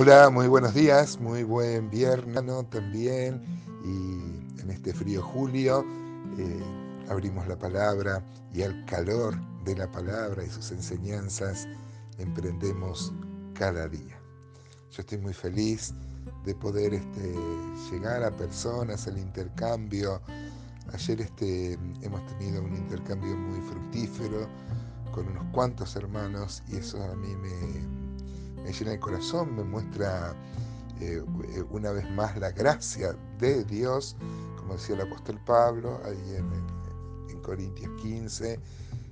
Hola, muy buenos días, muy buen viernes también. Y en este frío julio eh, abrimos la palabra y al calor de la palabra y sus enseñanzas emprendemos cada día. Yo estoy muy feliz de poder este, llegar a personas, al intercambio. Ayer este, hemos tenido un intercambio muy fructífero con unos cuantos hermanos y eso a mí me, me llena el corazón, me muestra eh, una vez más la gracia de Dios, como decía el apóstol Pablo, ahí en, Corintios 15,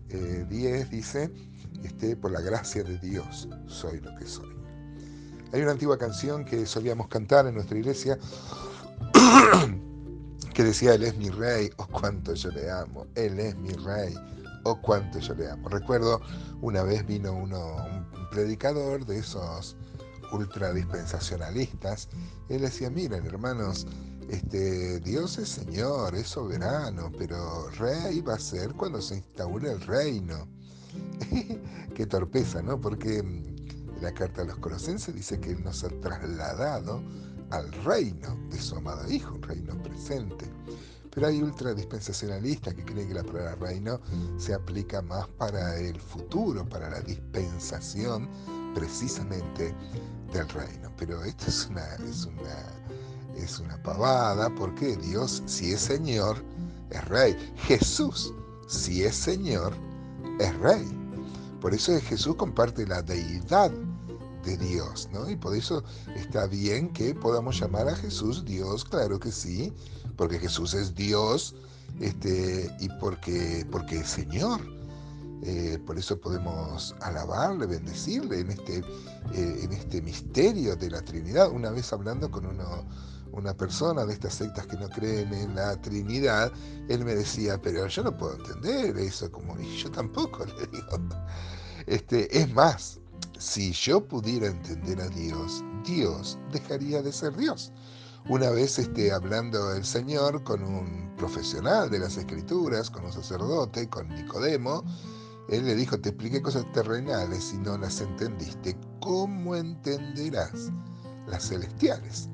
10 eh, dice, este, por la gracia de Dios soy lo que soy. Hay una antigua canción que solíamos cantar en nuestra iglesia que decía, Él es mi rey, oh cuánto yo le amo, Él es mi rey, oh cuánto yo le amo. Recuerdo una vez vino uno, predicador de esos ultradispensacionalistas, él decía, miren hermanos, este, Dios es Señor, es soberano, pero rey va a ser cuando se instaure el reino. Qué torpeza, ¿no? Porque mm, la carta a los colosenses dice que Él nos ha trasladado al reino de su amado Hijo, un reino presente. Pero hay ultradispensacionalistas que creen que la palabra reino se aplica más para el futuro, para la dispensación precisamente del reino. Pero esto es una, es una, es una pavada porque Dios, si es Señor, es Rey. Jesús, si es Señor, es Rey. Por eso Jesús comparte la deidad de Dios, ¿no? Y por eso está bien que podamos llamar a Jesús Dios, claro que sí, porque Jesús es Dios este, y porque, porque es Señor. Eh, por eso podemos alabarle, bendecirle en este, eh, en este misterio de la Trinidad. Una vez hablando con uno, una persona de estas sectas que no creen en la Trinidad, él me decía, pero yo no puedo entender eso, como y yo tampoco, le digo. Este, es más, si yo pudiera entender a Dios, Dios dejaría de ser Dios. Una vez este, hablando el Señor con un profesional de las escrituras, con un sacerdote, con Nicodemo, él le dijo, te expliqué cosas terrenales y no las entendiste. ¿Cómo entenderás las celestiales?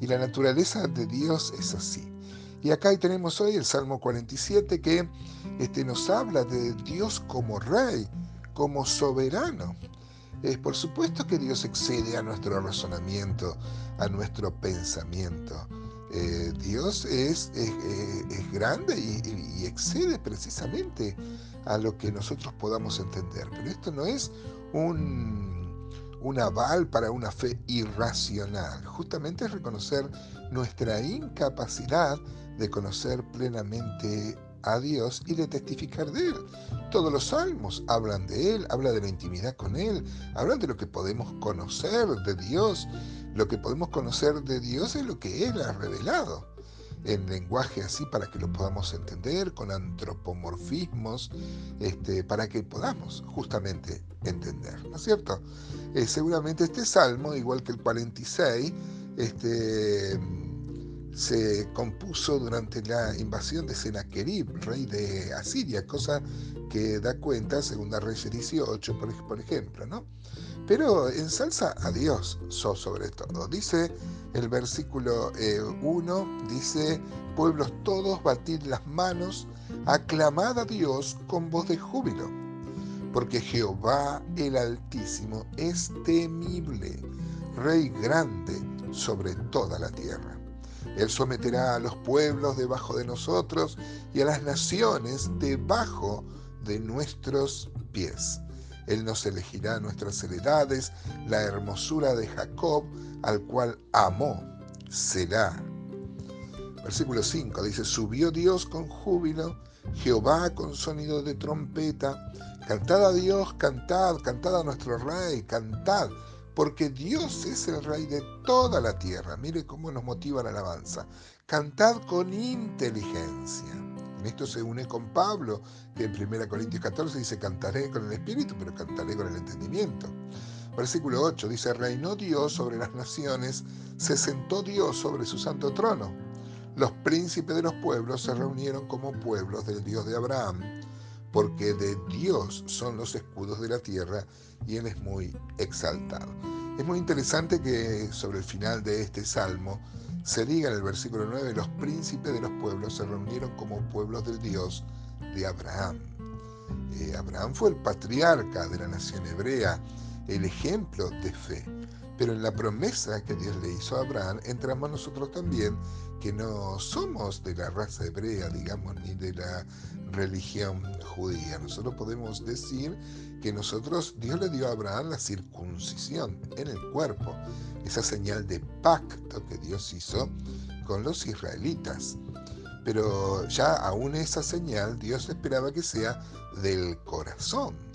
Y la naturaleza de Dios es así. Y acá tenemos hoy el Salmo 47 que este, nos habla de Dios como rey, como soberano. Es por supuesto que Dios excede a nuestro razonamiento, a nuestro pensamiento. Eh, Dios es, es, grande y, excede precisamente a lo que nosotros podamos entender. Pero esto no es un, un aval para una fe irracional. Justamente es reconocer nuestra incapacidad de conocer plenamente a Dios y de testificar de Él. Todos los salmos hablan de Él, hablan de la intimidad con Él, hablan de lo que podemos conocer de Dios. Lo que podemos conocer de Dios es lo que Él ha revelado en lenguaje así para que lo podamos entender, con antropomorfismos, este, para que podamos justamente entender, ¿no es cierto? Eh, seguramente este salmo, igual que el 46, este, se compuso durante la invasión de Sennacherib, rey de Asiria, cosa que da cuenta Segunda Reyes 18, por, ejemplo, ¿no? Pero ensalza a Dios sobre todo. Dice el versículo 1, eh, dice, pueblos todos, batid las manos, aclamad a Dios con voz de júbilo, porque Jehová el Altísimo es temible, Rey grande sobre toda la tierra. Él someterá a los pueblos debajo de nosotros y a las naciones debajo de nuestros pies. Él nos elegirá nuestras heredades, la hermosura de Jacob, al cual amó, será. Versículo 5 dice, subió Dios con júbilo, Jehová con sonido de trompeta, cantad a Dios, cantad, cantad a nuestro rey, cantad, porque Dios es el Rey de toda la tierra. Mire cómo nos motiva la alabanza. Cantad con inteligencia. En esto se une con Pablo, que en 1 Corintios 14 dice, cantaré con el espíritu, pero cantaré con el entendimiento. Versículo 8 dice, reinó Dios sobre las naciones, se sentó Dios sobre su santo trono. Los príncipes de los pueblos se reunieron como pueblos del Dios de Abraham porque de Dios son los escudos de la tierra y Él es muy exaltado. Es muy interesante que sobre el final de este salmo se diga en el versículo 9, los príncipes de los pueblos se reunieron como pueblos del Dios de Abraham. Eh, Abraham fue el patriarca de la nación hebrea, el ejemplo de fe. Pero en la promesa que Dios le hizo a Abraham entramos nosotros también, que no somos de la raza hebrea, digamos, ni de la religión judía. Nosotros podemos decir que nosotros, Dios le dio a Abraham la circuncisión en el cuerpo, esa señal de pacto que Dios hizo con los israelitas. Pero ya aún esa señal Dios esperaba que sea del corazón.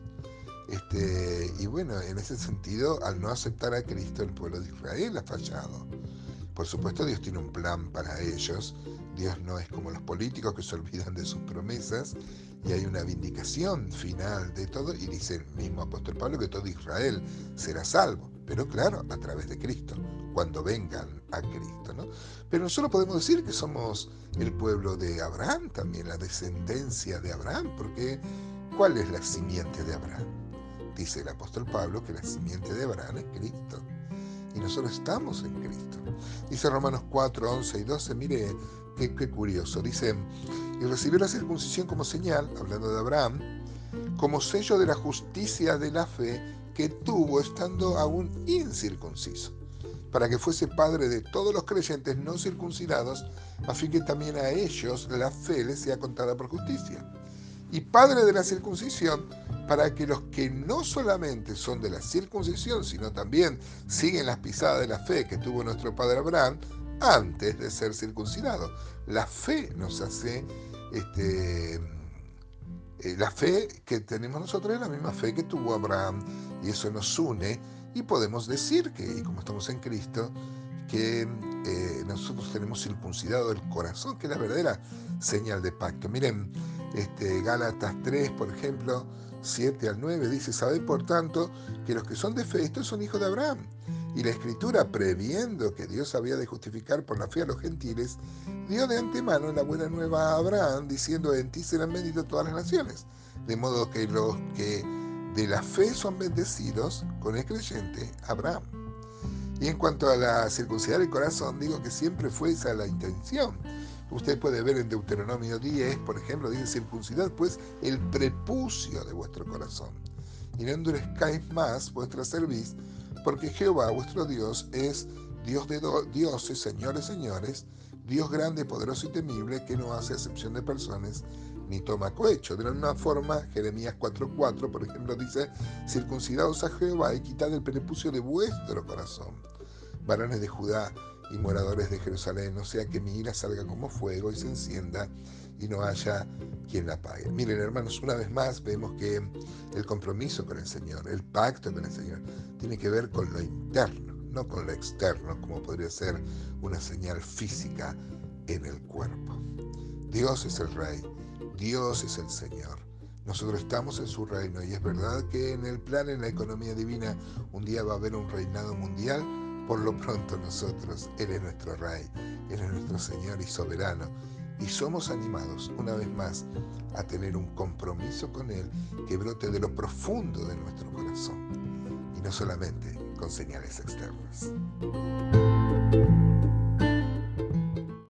Este, y bueno, en ese sentido, al no aceptar a Cristo, el pueblo de Israel ha fallado. Por supuesto, Dios tiene un plan para ellos. Dios no es como los políticos que se olvidan de sus promesas y hay una vindicación final de todo. Y dice el mismo apóstol Pablo que todo Israel será salvo. Pero claro, a través de Cristo, cuando vengan a Cristo. ¿no? Pero nosotros podemos decir que somos el pueblo de Abraham, también la descendencia de Abraham, porque ¿cuál es la simiente de Abraham? Dice el apóstol Pablo que la simiente de Abraham es Cristo. Y nosotros estamos en Cristo. Dice Romanos 4, 11 y 12, mire qué, qué curioso. Dice, y recibió la circuncisión como señal, hablando de Abraham, como sello de la justicia de la fe que tuvo estando aún incircunciso, para que fuese padre de todos los creyentes no circuncidados, a fin que también a ellos la fe les sea contada por justicia. Y padre de la circuncisión, para que los que no solamente son de la circuncisión, sino también siguen las pisadas de la fe que tuvo nuestro padre Abraham antes de ser circuncidado. La fe nos hace este, eh, la fe que tenemos nosotros es la misma fe que tuvo Abraham y eso nos une y podemos decir que, y como estamos en Cristo, que eh, nosotros tenemos circuncidado el corazón, que es la verdadera señal de pacto. Miren, este, Gálatas 3, por ejemplo, 7 al 9, dice, sabed por tanto que los que son de fe, estos son hijos de Abraham. Y la escritura, previendo que Dios había de justificar por la fe a los gentiles, dio de antemano la buena nueva a Abraham, diciendo, en ti serán benditas todas las naciones. De modo que los que de la fe son bendecidos con el creyente Abraham. Y en cuanto a la circuncidar el corazón, digo que siempre fue esa la intención. Usted puede ver en Deuteronomio 10, por ejemplo, dice, circuncidad pues el prepucio de vuestro corazón. Y no endurezcáis más vuestra cerviz, porque Jehová vuestro Dios es Dios de dioses, señores, señores, Dios grande, poderoso y temible, que no hace excepción de personas, ni toma cohecho. De la misma forma, Jeremías 4.4, por ejemplo, dice, circuncidaos a Jehová y quitad el prepucio de vuestro corazón. Varones de Judá y moradores de Jerusalén, no sea que mi ira salga como fuego y se encienda y no haya quien la pague. Miren, hermanos, una vez más vemos que el compromiso con el Señor, el pacto con el Señor, tiene que ver con lo interno, no con lo externo, como podría ser una señal física en el cuerpo. Dios es el Rey Dios es el Señor. Nosotros estamos en su reino y es verdad que en el plan, en la economía divina, un día va a haber un reinado mundial. Por lo pronto nosotros, Él es nuestro Rey, Él es nuestro Señor y soberano. Y somos animados, una vez más, a tener un compromiso con Él que brote de lo profundo de nuestro corazón y no solamente con señales externas.